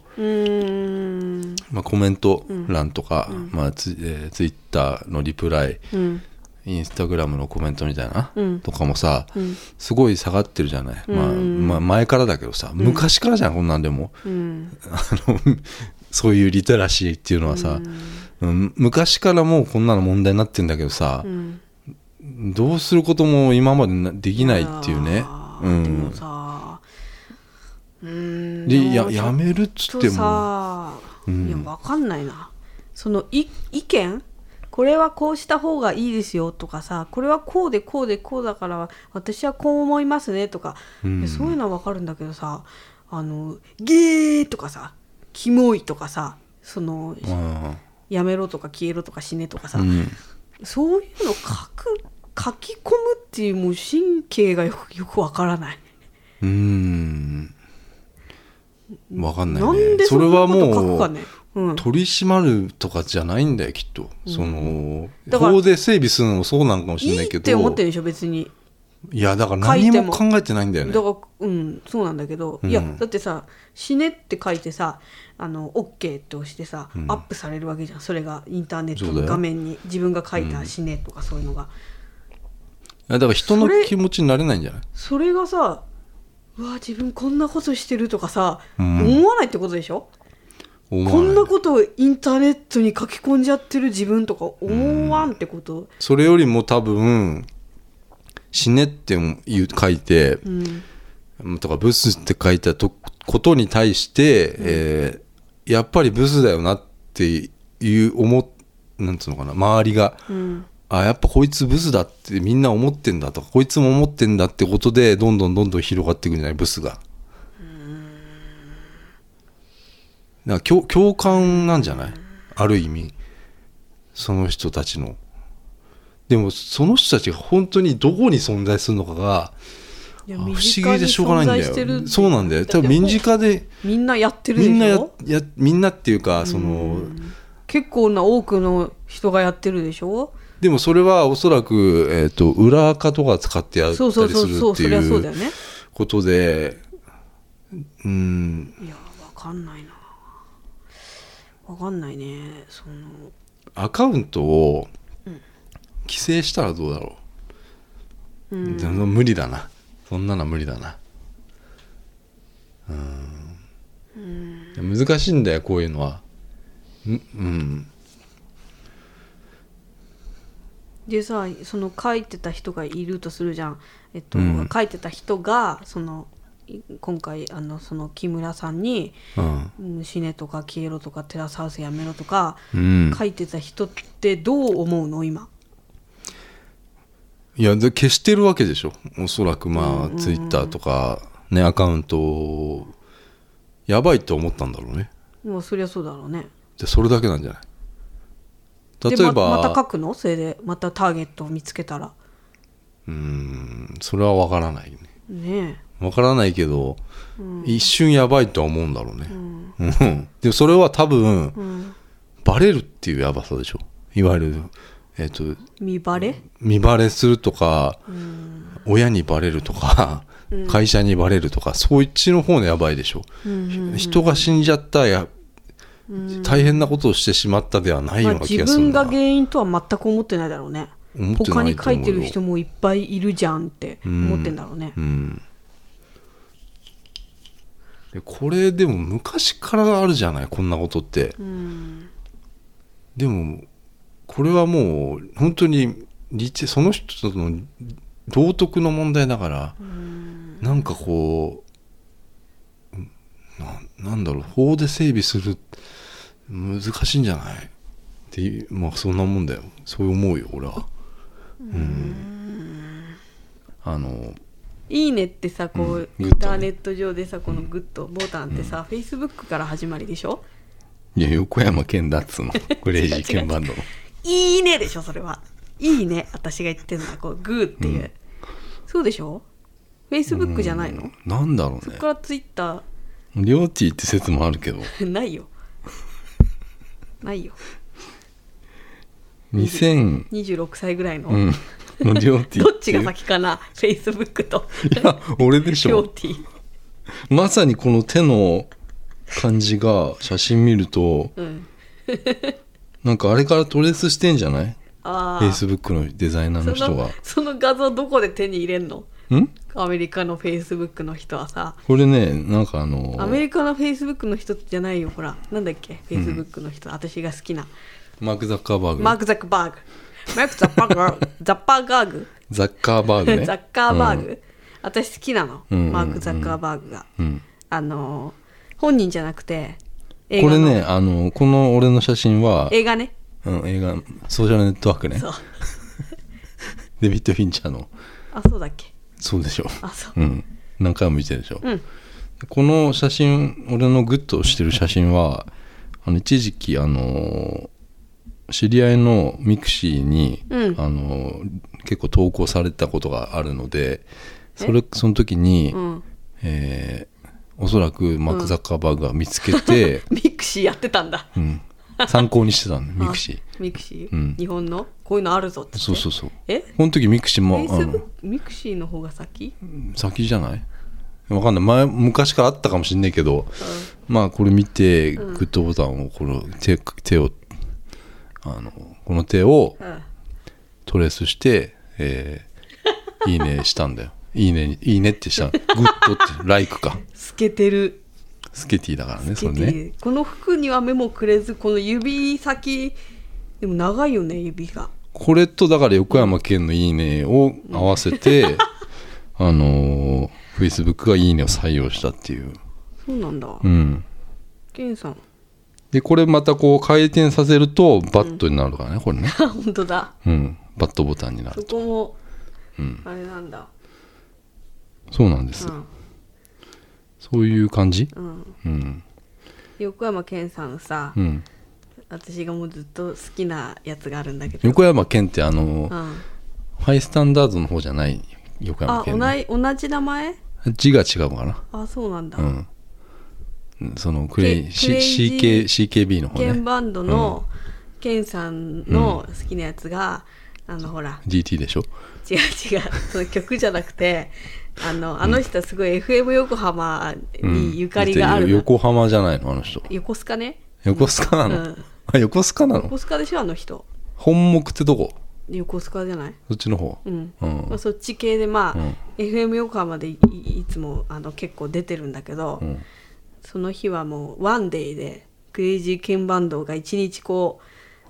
まあ、コメント欄とか、まあツえー、ツイッターのリプライうん。インスタグラムのコメントみたいな、うん。とかもさ、うん。すごい下がってるじゃない、まあうん。まあ、前からだけどさ昔からじゃんこんなんでも。*laughs* そういうリテラシーっていうのはさ、うん昔からもうこんなの問題になってんだけどさう、ん。どうすることも今までなできないっていうね。や。うーでもん、さうーん。でやもやめるっつっても。さ、うん。いやわかんないな。そのい意見？これはこうした方がいいですよとかさこれはこうでこうでこうだから私はこう思いますねとか、うん。そういうのはわかるんだけどさあのゲーとかさキモいとかさそのうんやめろとか消えろとか死ねとかさ、うん。そういうの書く書き込むっていうもう神経がよくよくわからない。うーん。わかんないなんねでそれはもう取り締まるとかじゃないんだよきっと、そのだから法で整備するのもそうなんかもしれないけど。いいって思ってるでしょ別に。いやだから何も考えてないんだよね。だからうんそうなんだけど、うん。いやだってさ「死ね」って書いてさあの OK って押してさ、うん。アップされるわけじゃん。それがインターネットの画面に。自分が書いた「死ね」とかそういうのが、いやだから人の気持ちになれないんじゃない？それがさうわ自分こんなことしてるとかさ、うん。思わないってことでしょ？こんなことをインターネットに書き込んじゃってる自分とか思わんってこと、それよりも多分死ねって言う書いて、うん。とかブスって書いたとことに対して、えーやっぱりブスだよなっていう思っなんつうのかな周りが、うん。あやっぱこいつブスだってみんな思ってんだとかこいつも思ってんだってことでどんどんどんどん広がっていくんじゃないブスが。だから共共感なんじゃない？ある意味。その人たちの。でもその人たちが本当にどこに存在するのかが不思議でしょうがないんだよ。そうなんだよ。多分身近でみんなやってるでしょ？みんなややみんなっていうかその結構な多くの人がやってるでしょ？でもそれはおそらく、えー、と裏垢とか使ってやったりするっていうことでうん。いやわかんないな。わかんないねその。アカウントを規制したらどうだろう、うん。無理だな。そんなのは無理だな。うん。難しいんだよこういうのは。んうん。でさその書いてた人がいるとするじゃん、えっとうん。書いてた人がそのい今回あのその木村さんにうん「うん。死ね」とか「消えろ」とか「テラスハウスやめろ」とかうん。書いてた人ってどう思うの今？いやで消してるわけでしょ。おそらくまあ、ツイッターとかねアカウントを。やばいと思ったんだろうね。もうそりゃそうだろうね。でそれだけなんじゃない？で例えばままた書くの？それでまたターゲットを見つけたら。うーんそれは分からないね。ね分からないけど、一瞬やばいとは思うんだろうね、うん。*laughs* でもそれは多分え、うん、バレるっていうやばさでしょ。いわゆる、えっと見バレ？見バレするとか、親にバレるとか、会社にバレるとかそっちの方のやばいでしょ、人が死んじゃったや大変なことをしてしまったではないような気まあ自がするんだ、分が原因とは全く思ってないだろうね。思って他にないと思うよ。書いてる人もいっぱいいるじゃんって思ってんだろうね、うん。でこれでも昔からあるじゃないこんなことって、でもこれはもう本当にその人の道徳の問題だから、なんかこうななんだろう法で整備する難しいんじゃない？っていうまあそんなもんだよ。そう思うよ俺は。うん。あのいいねってさこう、うんインターネット上でさこのグッドボタンってさ、フェイスブックから始まりでしょ？いや横山健だっつうの。クレイジーケンバンドの *laughs* いいねでしょそれは。いいね私が言ってんのは。こうグーっていう、そうでしょ？フェイスブックじゃないの、なんだろうね。そこからツイッタりょうティーって説もあるけど。ー *laughs* ないよ。ないよ。2000 26歳ぐらいの、うん。のりょうてぃ *laughs* どっちが先かな？フェイスブックと。いや俺でしょ。りょうまさにこの手の感じが写真見るとうんなんかあれからトレースしてんじゃない？フェイスブックのデザイナーの人が。その画像どこで手に入れんの？ん？アメリカのフェイスブックの人はさ。これねなんかあのアメリカのフェイスブックの人じゃないよほら。なんだっけ？フェイスブックの人、私が好きな。マーク・ザッカーバーグマーク・ザックバーグマーク・ザッパーガーザッパーガーグザッカーバーグね。ザッカーバーグ、私好きなの、うん。うんうん。マーク・ザッカーバーグが、うん。あの本人じゃなくて映これねあのこの俺の写真は、映画ね。うん、映画。ソーシャルネットワークね。そう。*laughs* デビッド・フィンチャーの。あそうだっけ？そうでしょ。あそう。うん。何回も見てるでしょ、うん。この写真俺のグッとしてる写真はあの一時期あの知り合いのミクシーに、うん。あの結構投稿されたことがあるのでそれその時に、うん。えーおそらくマーク・ザッカーバーグが見つけて、*laughs* ミクシーやってたんだ。うん。参考にしてたの *laughs* ミクシー。あミクシー、うん。日本の？こういうのあるぞってそうそうそう。え？この時ミクシーもあのクミクシーの方が先？先じゃない？わかんない。前昔からあったかもしんないけど、まあこれ見てグッドボタンをこの手手をあのこの手をうん。トレースして、えーいいねしたんだよいいねいいねってした。のグッドって *laughs* ライクか。透けてる。スケティだからねそれね。るこの服には目もくれずこの指先でも長いよね指が。これとだから横山健の「いいね」を合わせて、*laughs* あのフェイスブックが「いいね」を採用したっていう。そうなんだ、うん。ケンさん。でこれまたこう回転させるとバットになるからね、これね。あ *laughs* 本当だ。うん。バットボタンになそるこもうん。あれなんだそうなんです、うん。そういう感じ？うん。うん。横山健さんさ、うん。私がもうずっと好きなやつがあるんだけど。横山健ってあの、うん、ハイスタンダードの方じゃない？横山あ健、ね、同い同じ名前？字が違うかな？あそうなんだ、うん。そのクレイ CK CKB の方ね。ケンバンドの、ケンさんの好きなやつが、あのほら。GT でしょ？違う違う。その曲じゃなくてあのあの人はすごい FM 横浜にゆかりがあるな、横浜じゃないのあの人。横須賀ね。横須賀なの、うん。あ横須賀なの？横須賀でしょあの人。本木ってどこ？横須賀じゃない。そっちの方。うん、うん。まあ、そっち系でまあ、うん。FM 横浜でいいつもあの結構出てるんだけど、うん。その日はもうワンデーでクレイジーケンバンドが一日こ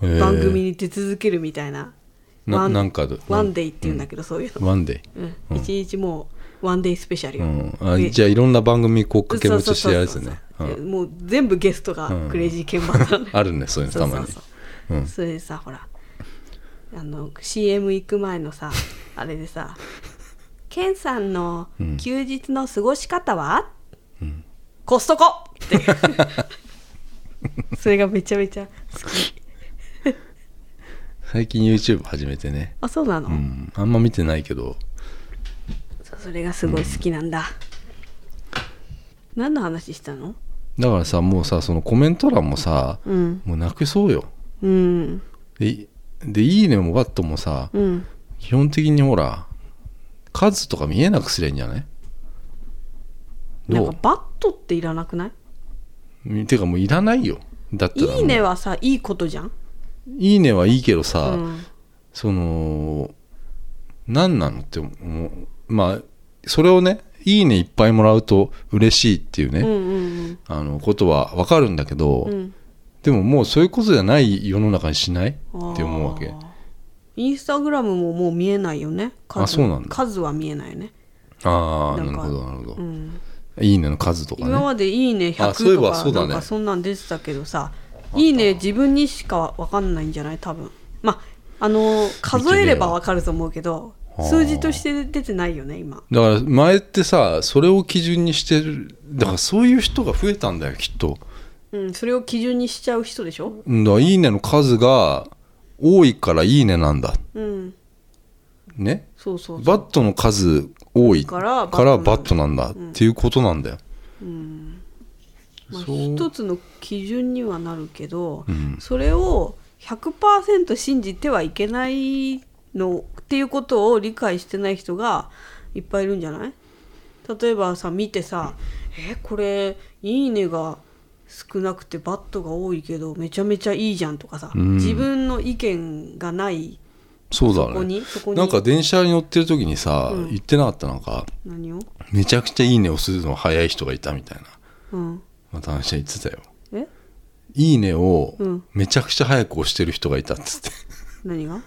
う番組に出続けるみたいな。なワンなんかで？ワンデーって言うんだけど、そういうの、ワンデイうん。一日もうワンデースペシャルよ、うん、じゃあいろんな番組こう掛け持ちしてやるやつねもう全部ゲストがクレイジーケンバンドなのあるねそういうのたまに。それでさほらあの CM 行く前のさ *laughs* あれでさ「ケンさんの休日の過ごし方は？コストコ!」って *laughs* それがめちゃめちゃ好き。*laughs* 最近 YouTube 始めてね。あそうなの、うん。あんま見てないけどそれがすごい好きなんだ、何の話したの？だからさもうさそのコメント欄もさ、うん。もう泣けそうよ。うん。ででいいねもバットもさ、うん。基本的にほら数とか見えなくすりゃいいんじゃない？どなんかバットっていらなくない？うてかもういらないよ。だったらいいねはさいいことじゃん？いいねはいいけどさ、うん。その何なのって思う。まあそれをねいいねいっぱいもらうと嬉しいっていうね、うんうんあのことはわかるんだけど、うん。うんでももうそういうことじゃない世の中にしない？って思うわけ。インスタグラムももう見えないよね。数。あそうなんだ。数は見えないよね、ああなんるほどなるほど、うん、いいねの数とかね。今まで「いいねあそういえ100」とかばそうだね。なんかそんなん出てたけどさ「いいね」自分にしか分かんないんじゃない？多分。まああの数えれば分かると思うけど数字として出てないよね今。だから前ってさそれを基準にしてるだからそういう人が増えたんだよきっと。うんそれを基準にしちゃう人でしょ？うんだいいねの数が多いからいいねなんだ。うん。ね？そうそうそう。バットの数多いからバットなんだっていうことなんだよ、まあ、そう。一つの基準にはなるけど、うん。それを100%信じてはいけないのっていうことを理解してない人がいっぱいいるんじゃない？例えばさ見てさ「えこれいいねが少なくてバットが多いけどめちゃめちゃいいじゃん」とかさ、うん。自分の意見がないそうだね。なんか電車に乗ってる時にさ、うん。言ってなかった？なんか何を？めちゃくちゃいいねをするの早い人がいたみたいな。うん。また話は言ってたよ。え？いいねをうん。めちゃくちゃ早く押してる人がいたっつって。何が？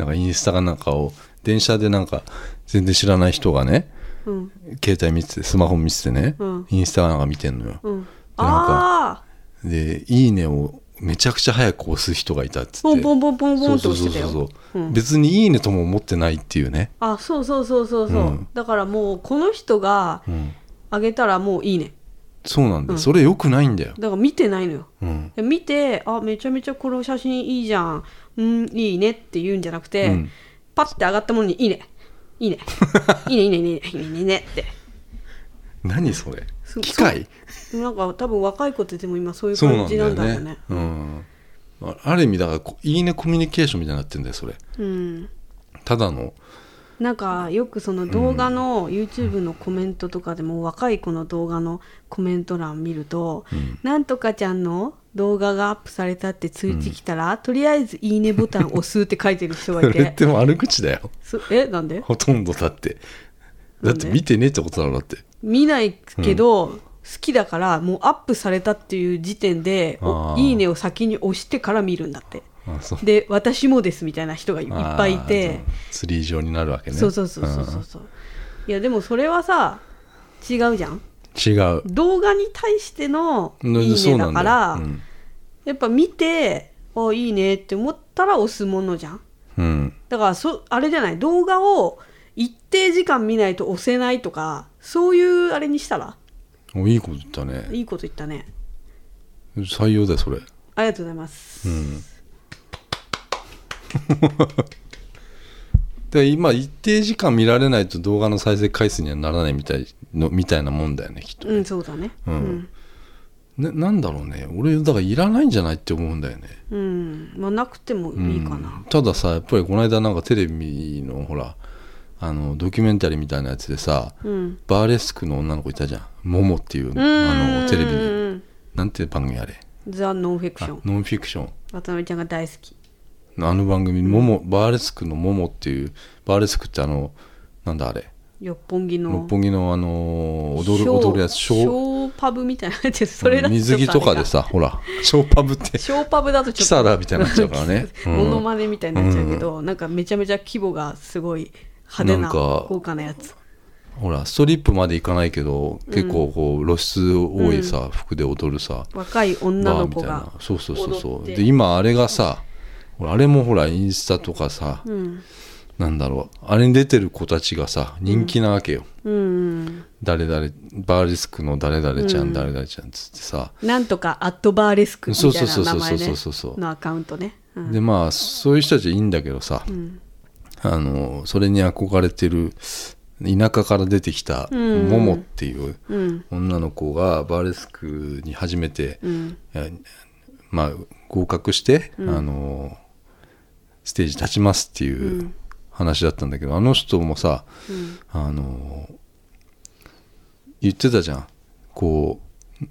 なんかインスタかなんかを電車でなんか全然知らない人がねうん。携帯見ててスマホ見ててね、うん。インスタかなんか見てんのよ。うん。なんああで「いいね」をめちゃくちゃ早く押す人がいたっつって。ポンポンポンポンポンそうそうと押してたよ。そうそう、うん。別に「いいね」とも思ってないっていうね、あそうそうそうそうそう、うん。だからもうこの人がうん、あげたらもういいね。そうなんだよ、うん。それよくないんだよ、だから見てないのよ。うん。で見てあめちゃめちゃこの写真いいじゃんうんいいねって言うんじゃなくて、うん、パッて上がったものに *laughs* いいね。いいね。いいねいいねいいねいいねいいねって。何それ？機械？なんか多分若い子ってでも今そういう感じなんだろうね。うね、うん、ある意味だからいいねコミュニケーションみたいになってんだよそれ、うん、ただの。なんかよくその動画の YouTube のコメントとかでも、若い子の動画のコメント欄見ると、なんとかちゃんの動画がアップされたって通知来たら、とりあえずいいねボタン押すって書いてる人がそい *laughs* れてっても悪口だよ。そえなんで？ほとんどだって。だって見てねってことだろだって。見ないけど、好きだからもうアップされたっていう時点でおあー。いいねを先に押してから見るんだって。あそう。で私もですみたいな人がいっぱいいて。あーツリー状になるわけね。そうそうそうそうそうそう。いやでもそれはさ違うじゃん違う。動画に対してのうんいいねだからうんやっぱ見てあいいねって思ったら押すものじゃん。うん。だからそあれじゃない？動画を一定時間見ないと押せないとかそういうあれにしたら？おいいこと言ったね。いいこと言ったね。採用だよそれ。ありがとうございます、うんで今一定時間見られないと動画の再生回数にはならないみたいのみたいなもんだよねきっと、うん、そうだね。うんね、なんだろうね俺だからいらないんじゃないって思うんだよねうん。うん。まあ、なくてもいいかなうん。たださやっぱりこの間なんかテレビのほらあのドキュメンタリーみたいなやつでさうん。バーレスクの女の子いたじゃんモモっていううん。あのテレビにに。なんて番組あれ？ザ・ノンフィクシあョン。ノンフィクション渡辺ちゃんが大好き。あの番組、モモバーレスクのモモっていうバーレスクってあのなんだあれ？六本木の。六本木のあの踊る踊るやつシショーパブみたいなやつ。それだと水着とかでさほらショーパブってショーパブだとちょっと。キサラみたいになっちゃうからねうん *laughs* モノマネみたいになっちゃうけど、なんかめちゃめちゃ規模がすごい派手な豪華なやつ。ほらストリップまでいかないけど結構こう露出多いさ、服で踊るさ若い女の子バーみたいなが。そうそうそうそうで今あれがさあれもほらインスタとかさ、うん。なんだろうあれに出てる子たちがさ人気なわけよ、うん。誰々バーレスクの誰々ちゃん、誰々ちゃんっつってさなんとかアットバーレスクみたいな名前そうそうそうねそうそうそうのアカウントね。うんでまあそういう人たちはいいんだけどさ、んあのそれに憧れてる田舎から出てきたうんモモっていううん。女の子がバーレスクに初めて、うん。えまあ合格して、あのステージ立ちますっていううん。話だったんだけど、あの人もさ、うん。あの言ってたじゃん。こう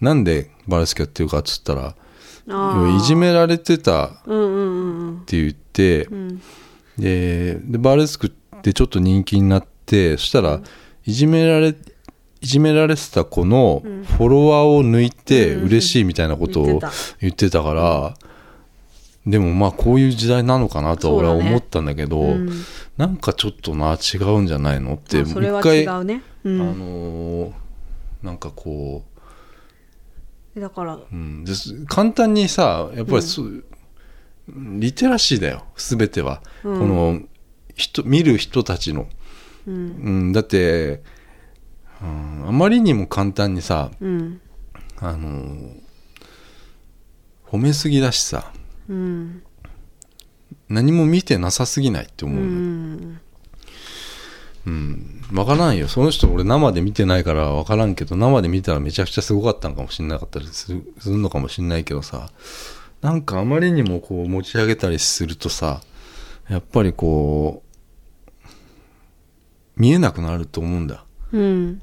なんでバーレスクやってるかっつったら。いじめられてたうんうんうんって言って、うん。ででバーレスクってちょっと人気になってそしたらいじめられいじめられてた子のフォロワーを抜いて嬉しいみたいなことを言ってたから、でもまあこういう時代なのかなとは俺は思ったんだけどうんなんかちょっとな違うんじゃないのってもう一回、ね。うあん。のーなんかこだから、う、うん、です簡単にさやっぱりそう、リテラシーだよ全ては、うんこの人見る人たちの、うん。うん、だって、うん、あまりにも簡単にさうん。あのー褒めすぎだしさうん。何も見てなさすぎないって思ううの、ん。うん、分からんよ。その人俺生で見てないから分からんけど生で見たらめちゃくちゃすごかったのかもしれなかったりするするのかもしれないけどさ。なんかあまりにもこう持ち上げたりするとさやっぱりこう見えなくなると思うんだ。うん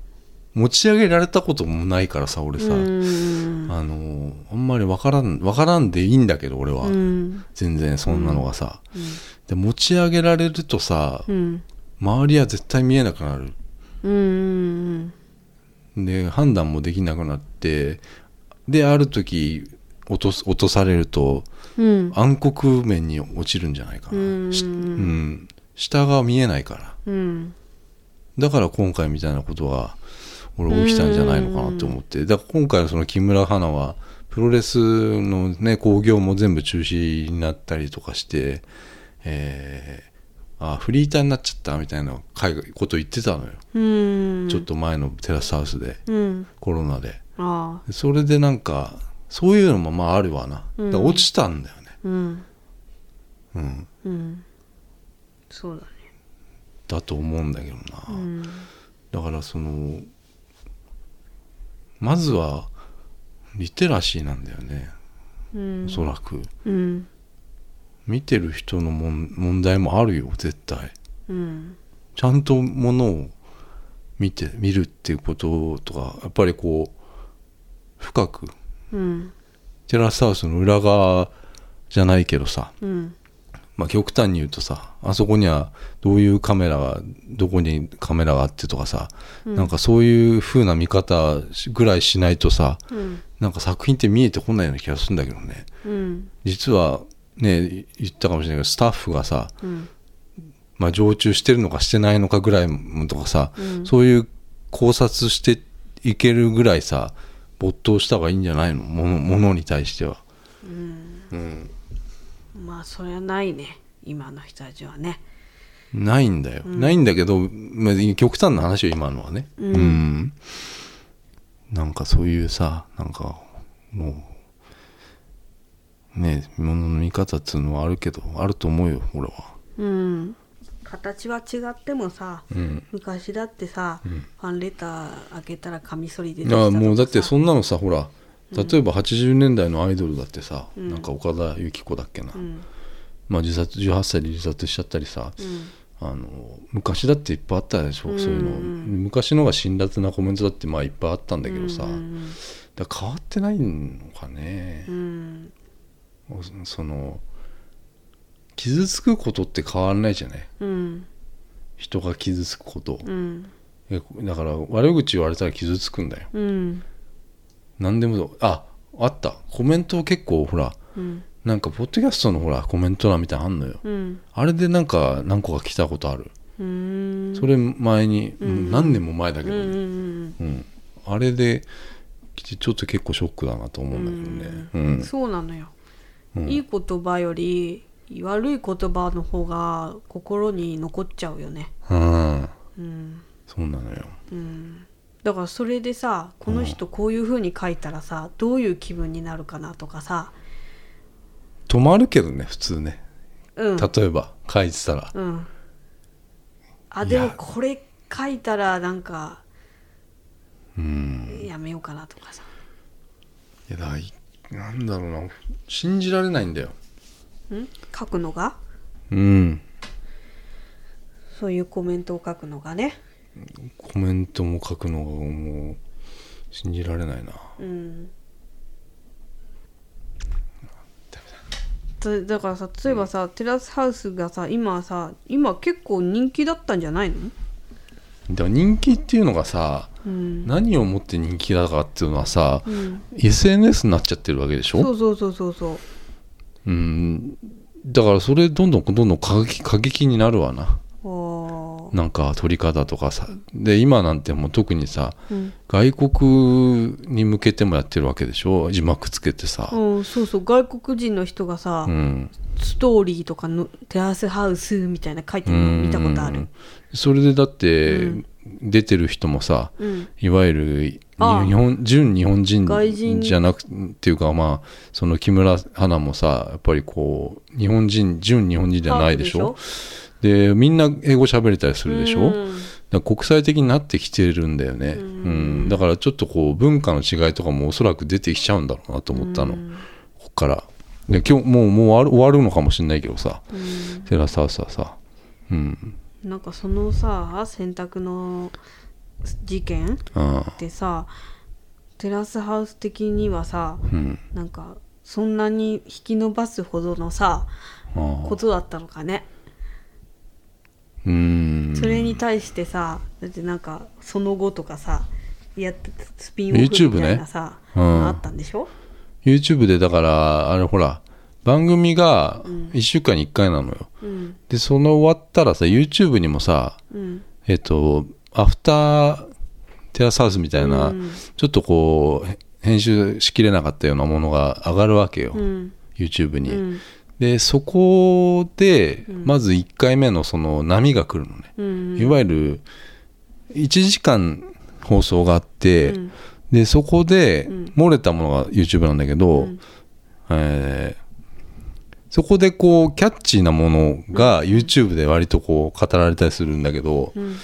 持ち上げられたこともないからさ俺さ、うん。あのあんまりわからんわからんでいいんだけど俺は、うん。全然そんなのがさ、で持ち上げられるとさ、うん。周りは絶対見えなくなる。で判断もできなくなってである時落とす落とされるとうん。暗黒面に落ちるんじゃないかな、うんしうん、下が見えないから。うん。だから今回みたいなことが俺起きたんじゃないのかなと思って。だから今回のその木村花はプロレスのね興行も全部中止になったりとかしてえー、あフリーターになっちゃったみたいな回こと言ってたのよ、うん。ちょっと前のテラスハウスでうん。コロナで。それでなんかそういうのもまああるわな、うん。落ちたんだよね。うん。うん。うん。そうだね。だと思うんだけどな、うん。だからそのまずはリテラシーなんだよね。うん。おそらく。うん。見てる人の問題もあるよ絶対。うん。ちゃんとものを見て見るっていうこととかやっぱりこう深く。うん。テラスハウスの裏側じゃないけどさ。うんまあ極端に言うとさあそこにはどういうカメラがどこにカメラがあってとかさ、なんかそういう風な見方ぐらいしないとさうん。なんか作品って見えてこないような気がするんだけどね。うん。実はね言ったかもしれないけどスタッフがさ、うん。まあ、常駐してるのかしてないのかぐらいもとかさ、うん。そういう考察していけるぐらいさ没頭した方がいいんじゃないの？ものものに対しては。うんまあそりゃないね。今の人たちはね。ないんだよ、ないんだけど、まあ、極端な話よ今のはね。うん、なんかそういうさなんかもうねものの見方っつうのはあるけどあると思うよ俺は。うん。形は違ってもさうん。昔だってさ、ファンレター開けたらカミソリ出てきたとかさ。あもうだってそんなのさほら例えば80年代のアイドルだってさ、なんか岡田由紀子だっけな、うん。まあ自殺18歳で自殺しちゃったりさ、あの昔だっていっぱいあったでしょ、そういうの。昔のが辛辣なコメントだってまあいっぱいあったんだけどさ、うんだ変わってないのかね。う、ん。その傷つくことって変わらないじゃない。うん。人が傷つくこと、だから悪口言われたら傷つくんだよ。うん何でもああった。コメント結構ほらうん。なんかポッドキャストのほらコメント欄みたいなのあんのよ。うん。あれでなんか何個か来たことある、うん。それ前に、もう何年も前だけどね、うんうんうんあれでちょっと結構ショックだなと思うんだけどね。うん、そうなのよ、うん。いい言葉より悪い言葉の方が心に残っちゃうよね。うん、うん。そうなのよ。うんだからそれでさこの人こういう風に書いたらさどういう気分になるかなとかさ。止まるけどね普通ね。うん。例えば書いてたら。うん。あいや。でもこれ書いたらなんかうん。やめようかなとかさ。いやだからいなんだろうな。信じられないんだよ。ん？書くのが？うん。そういうコメントを書くのがねコメントも書くのがもう信じられないな。うん。だだ。からさ例えばさ、テラスハウスがさ今さ今結構人気だったんじゃないの？でも人気っていうのがさうん、何をもって人気だかっていうのはさ、うん、SNS になっちゃってるわけでしょ？そうそうそうそうそう。うん。だからそれどんどんどんどん過激過激になるわななんか撮り方とかさで今なんてもう特にさうん、外国に向けてもやってるわけでしょ？字幕つけてさ。うん、そうそう。外国人の人がさ、うん。ストーリーとかのテラスハウスみたいな書いてるの見たことある。うん。それでだって、うん。出てる人もさうん。いわゆる日本純日本人じゃなくっていうかまあその木村花もさやっぱりこう日本人純日本人じゃないでしょ？でみんな英語喋れたりするでしょ、うん。国際的になってきてるんだよね、うん。だからちょっとこう文化の違いとかもおそらく出てきちゃうんだろうなと思ったの、うん。こっから。で今日もうもう終わるのかもしれないけどさ。うん。テラスハウスはさ。うん。なんかそのさ洗濯の事件うん。ってさテラスハウス的にはさうん。なんかそんなに引き伸ばすほどのさあことだったのかね、ーうん。それに対してさだってなんかその後とかさやってスピンオフみたいなさ、ねうん。あったんでしょ？YouTube でだからあれほら番組が1週間に1回なのよ、うん。でその終わったらさ YouTube にもさうん。えっとアフターテラスハウスみたいな、うん。ちょっとこうへ編集しきれなかったようなものが上がるわけよ、うん。YouTube に、うんでそこでまず1回目のその波が来るのね、うんいわゆる1時間放送があって、うん。でそこでうん。漏れたものが YouTube なんだけど、うん。えーそこでこうキャッチーなものが YouTube で割とこう語られたりするんだけど、うん。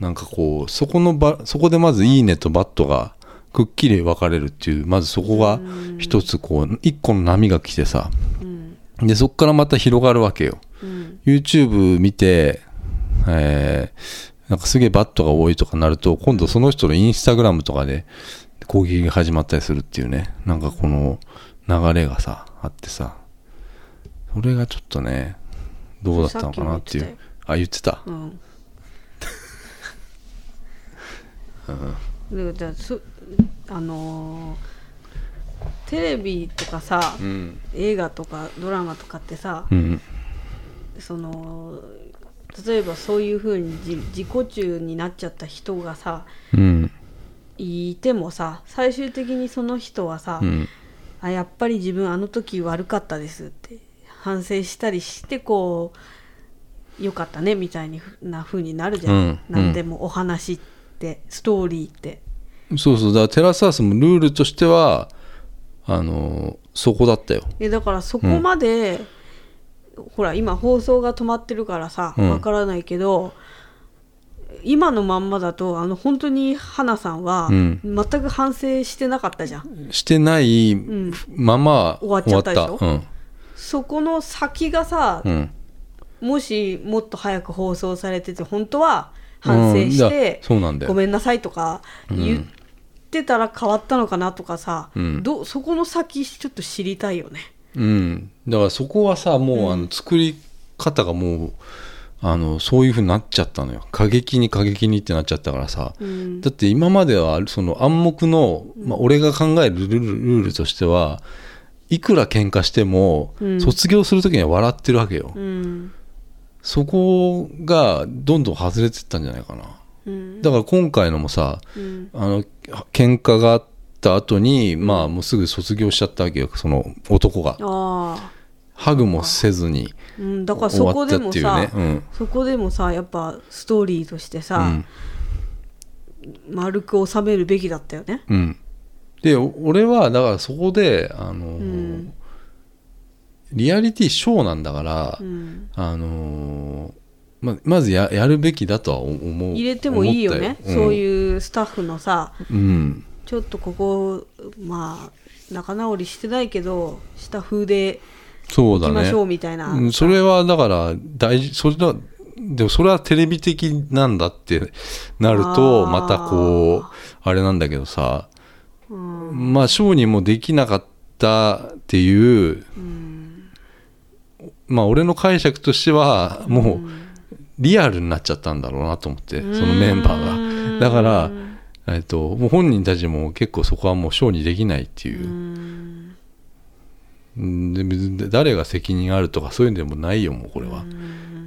なんかこうそこのばそこでまず「いいね」と「バット」がくっきり分かれるっていうまずそこが一つこう一個の波が来てさうんでそこからまた広がるわけよ。うん。YouTube 見て、えーなんかすげえバットが多いとかなると今度その人のインスタグラムとかで攻撃が始まったりするっていうね。なんかこの流れがさあってさ。それがちょっとねどうだったのかなっていう。あ言ってた。うん。だからそあのーテレビとかさ、うん。映画とかドラマとかってさ、うん。その例えばそういうふうにじ自己中になっちゃった人がさうん。いてもさ最終的にその人はさ、うん。あやっぱり自分あの時悪かったですって反省したりしてこうよかったねみたいにふな風になるじゃん、うん。何でもお話ってストーリーって。そうそう。だからテラスハウスもルールとしてはあのそこだったよ。えだからそこまで、ほら今放送が止まってるからさうん。わからないけど、今のまんまだとあの本当に花さんはうん。全く反省してなかったじゃん、してないん。まま終わっちゃったでしょ？そこの先がさ、もしもっと早く放送されてて本当は反省してや、そうなんだよ。ごめんなさいとか言ってたら変わったのかなとかさ、うん。どそこの先ちょっと知りたいよね。うん、だからそこはさもう、あの作り方がもうあのそういうふうになっちゃったのよ。過激に過激にってなっちゃったからさ、うん。だって今まではその暗黙の、まあ、俺が考えるルールルールとしてはいくら喧嘩しても、うん。卒業する時には笑ってるわけよ、うん。そこがどんどん外れてったんじゃないかなうん。だから今回のもさうん。あの喧嘩があった後にまあもうすぐ卒業しちゃったわけよその男が。ハグもせずにうん、だから終そこわったっていうでもさ、ね。うん。そこでもさやっぱストーリーとしてさ、うん。丸く収めるべきだったよね。うん、でお俺はだからそこであの、ん。リアリティショーなんだから、うん、あのままずややるべきだとは思う入れてもいいよね、そうう、いうスタッフのさ。うん。ちょっとここまあ仲直りしてないけどした風でそうだね。行きましょうみたいな、うんそれはだから大事それはでもそれはテレビ的なんだってなるとまたこうあれなんだけどさ。うん。まあショーにもできなかったっていう、まあ俺の解釈としてはもうリアルになっちゃったんだろうなと思ってそのメンバーが。だから、えっと、もう本人たちも結構そこはもうショーにできないっていう。で別に誰が責任あるとかそういうんでもないよもうこれは、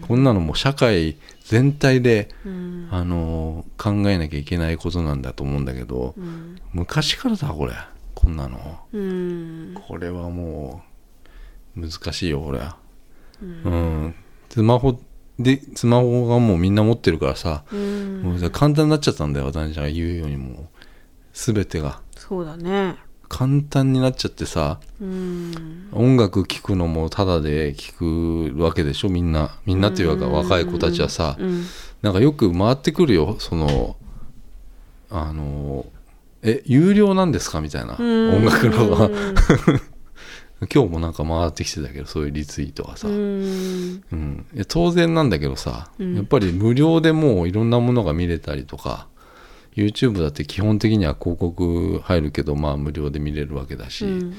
こんなのもう社会全体で、うん。あの考えなきゃいけないことなんだと思うんだけど、うん。昔からだこれ。こんなの。うん。これはもう難しいよこれは。うん、スマホでスマホがもうみんな持ってるからさ、うん。もうさ簡単になっちゃったんだよ私が言うようにも。う全てが。そうだね。簡単になっちゃってさうん。音楽聴くのもタダで聴くわけでしょみんな。みんなっていうか若い子たちはさ。うん。なんかよく回ってくるよそのあのえ有料なんですか？みたいな。うん。音楽の今日もなんか回ってきてたけどそういうリツイートがさ、うーん。うん、当然なんだけどさ、うん。やっぱり無料でもういろんなものが見れたりとか YouTube だって基本的には広告入るけどまあ無料で見れるわけだし、うん。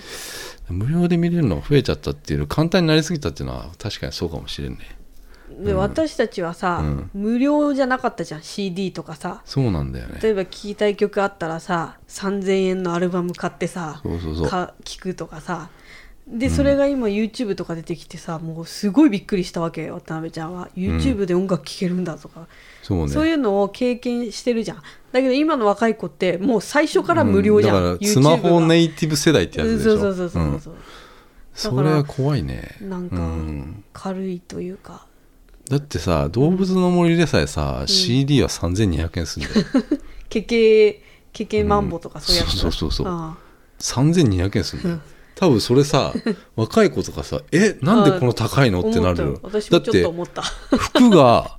無料で見れるのが増えちゃったっていう簡単になりすぎたっていうのは確かにそうかもしれんね。で、私たちはさ、うん。無料じゃなかったじゃん CD とかさ。そうなんだよね。例えば聴きたい曲あったらさ3000円のアルバム買ってさ聴くとかさでそれが今 YouTube とか出てきてさ、もうすごいびっくりしたわけよ。渡辺ちゃんは。YouTube で音楽聴けるんだとか、そうね。そういうのを経験してるじゃん。だけど今の若い子ってもう最初から無料じゃん、うん。だからスマホネイティブ世代ってやつでしょ。そうそうそうそうそれは怖いね。なんかうん。軽いというか、だってさ動物の森でさえさ、CD は3200円するんだよ。*laughs* ケケケケマンボとかそういうやつ、そうそうそうそう。あ3200円するんだよ多分それさ *laughs* 若い子とかさえなんでこの高いの？あってなるよ。思った私もちょっだってと思った。服が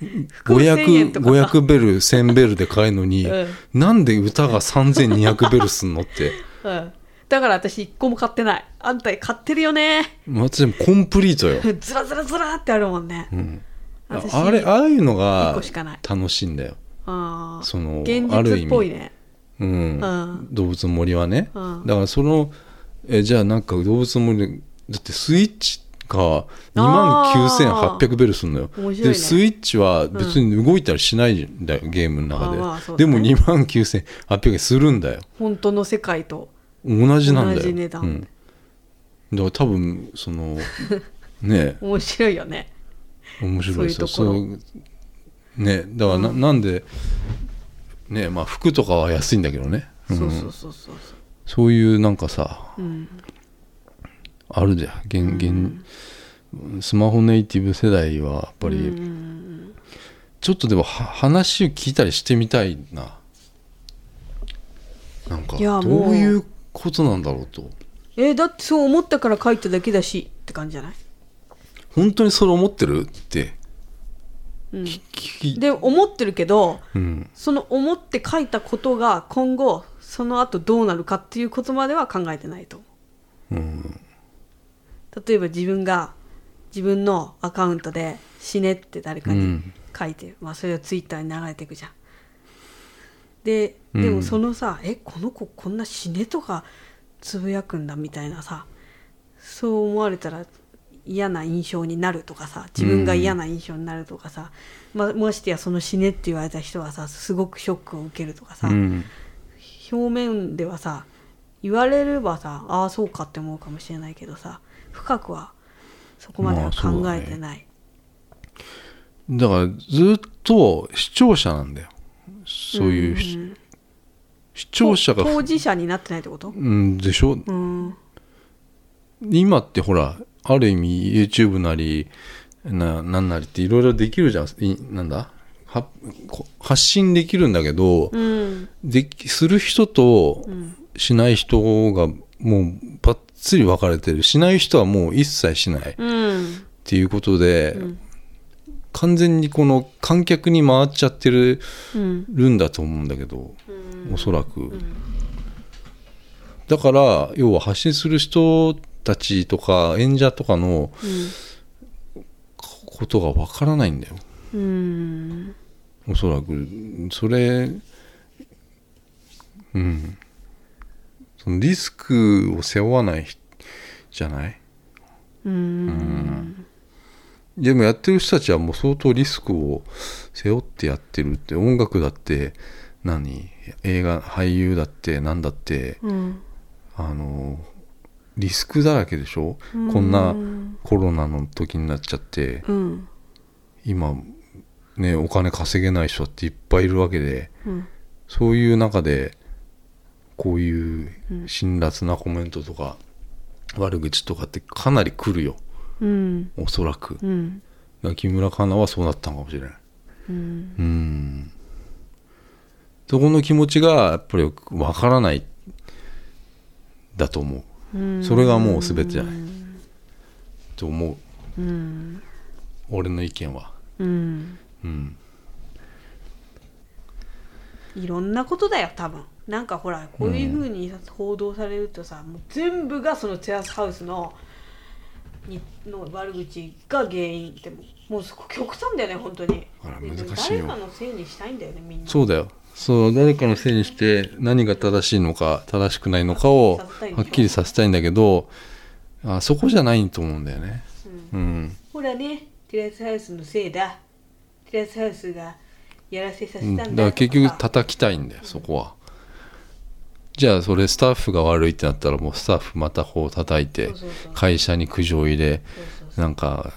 *laughs* 服1000円 500, とか。さ500ベル1000ベルで買えるのに、うん。なんで歌が3200ベルすんのって。*laughs* うん。だから私一個も買ってない。あんた買ってるよね。私もコンプリートよ、ずらずらずらってあるもんね、うん、あれああいうの一が楽しいんだよ。その現ある意味実っぽいね。うん。うん。動物の森はね、うん。だからそのえじゃあなんか動物の森でだってスイッチが2万9800ベルするのよ、ね。でスイッチは別に動いたりしないんだよ、ゲームの中で、ね。でも2万9800円するんだよ。本当の世界と。同じなんだよ。同じ値段。うん、だから多分その *laughs* ね。面白いよね。面白いですよ。そうね。だからな,、なんでねまあ服とかは安いんだけどね、うん。そうそうそうそうそういうなんかさうん。あるじゃん。現現スマホネイティブ世代はやっぱり、うんちょっとでもは話を聞いたりしてみたいな。なんかどういうことなんだろうと。えだってそう思ったから書いただけだしって感じじゃない？本当にそれ思ってる？って。うん。で思ってるけどうん。その思って書いたことが今後その後どうなるかっていうことまでは考えてないと。思うんう例えば自分が自分のアカウントで「死ね」って誰かにうん。書いて、まあ、それをツイッターに流れていくじゃん。でうん。でもそのさ、えこの子こんな死ねとかつぶやくんだみたいなさそう思われたら嫌な印象になるとかさ自分が嫌な印象になるとかさ、まましてやその死ねって言われた人はさすごくショックを受けるとかさ、うん表面ではさ言われればさああそうかって思うかもしれないけどさ深くはそこまでは考だね。えてない、だからずっと視聴者なんだよ。そういうし、ん。視聴者が当事者になってないってこと？うんでしょ？うん。今ってほらある意味 YouTube なりななんなりっていろいろできるじゃん。いなんだ？発信できるんだけど、うん。できする人としない人がもうばっつり分かれてる。しない人はもう一切しない。っうん。ていうことで、ん。完全にこの観客に回っちゃってるうん。るんだと思うんだけど、おそらく、だから要は発信する人たちとか演者とかのことがわからないんだよ。うんおそらく。それうん。そのリスクを背負わないじゃない？うん。でもやってる人たちはもう相当リスクを背負ってやってるって音楽だって何？映画俳優だって何だってうん。あのリスクだらけでしょ？こんなコロナの時になっちゃってうん。今ねお金稼げない人っていっぱいいるわけでうん。そういう中でこういう辛辣なコメントとか悪口とかってかなり来るよ。うん。おそらく。うん。木村カナはそうなったのかもしれないうん。うん。そこの気持ちがやっぱりわからないだと思う。それがもう全てじゃない。と思う。うん。俺の意見は。うんうん。いろんなことだよ多分。なんかほらこういうふうに報道されるとさ、もう全部がそのテラスハウスのにの悪口が原因ってもう極端だよね本当に。あら難しいよ。誰かのせいにしたいんだよねみんな。そうだよ。そう誰かのせいにして何が正しいのか正しくないのかをはっきりさせたいんだけどあそこじゃないと思うんだよね。うん、ほらねテラスハウスのせいだテラスハウスがやらせさせうんたん。だだから結局とか叩きたいんだよそこは。じゃあそれスタッフが悪いってなったらもうスタッフまたこう叩いて会社に苦情入れなんか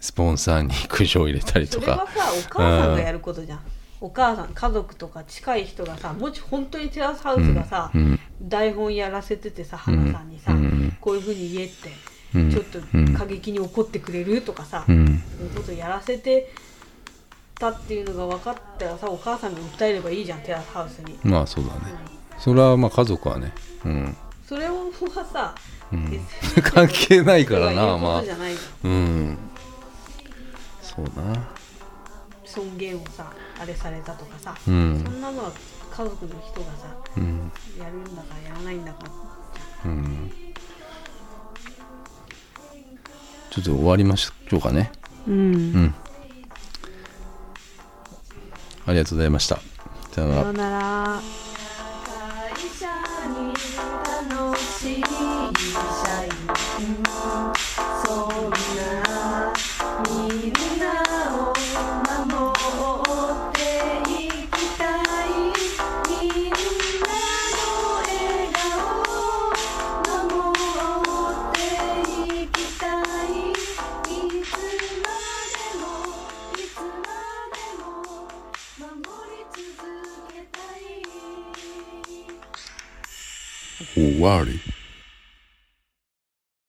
スポンサーに苦情入れたりとそれはかさお母さんがやることじゃん、お母さん家族とか近い人がさもし本当にテラスハウスがさ、うん。台本やらせててさ花さんにさ、うん。こういうふうに言えって、うん。ちょっとうん。過激に怒ってくれるとかさ、うん。そういうことやらせてたっていうのが分かったらさお母さんが訴えればいいじゃんテラスハウスに、まあそうだね。それはまあ家族はね。うん。それはさ、うん。関係ないからなまあ。うん。そうな。尊厳をさあれされたとかさ、うん。そんなのは家族の人がさうん。やるんだかやらないんだかうん。ちょっと終わりましょうかね。うん。うんありがとうございました。さよなら。さよなら。楽しい社員そんな五五二零。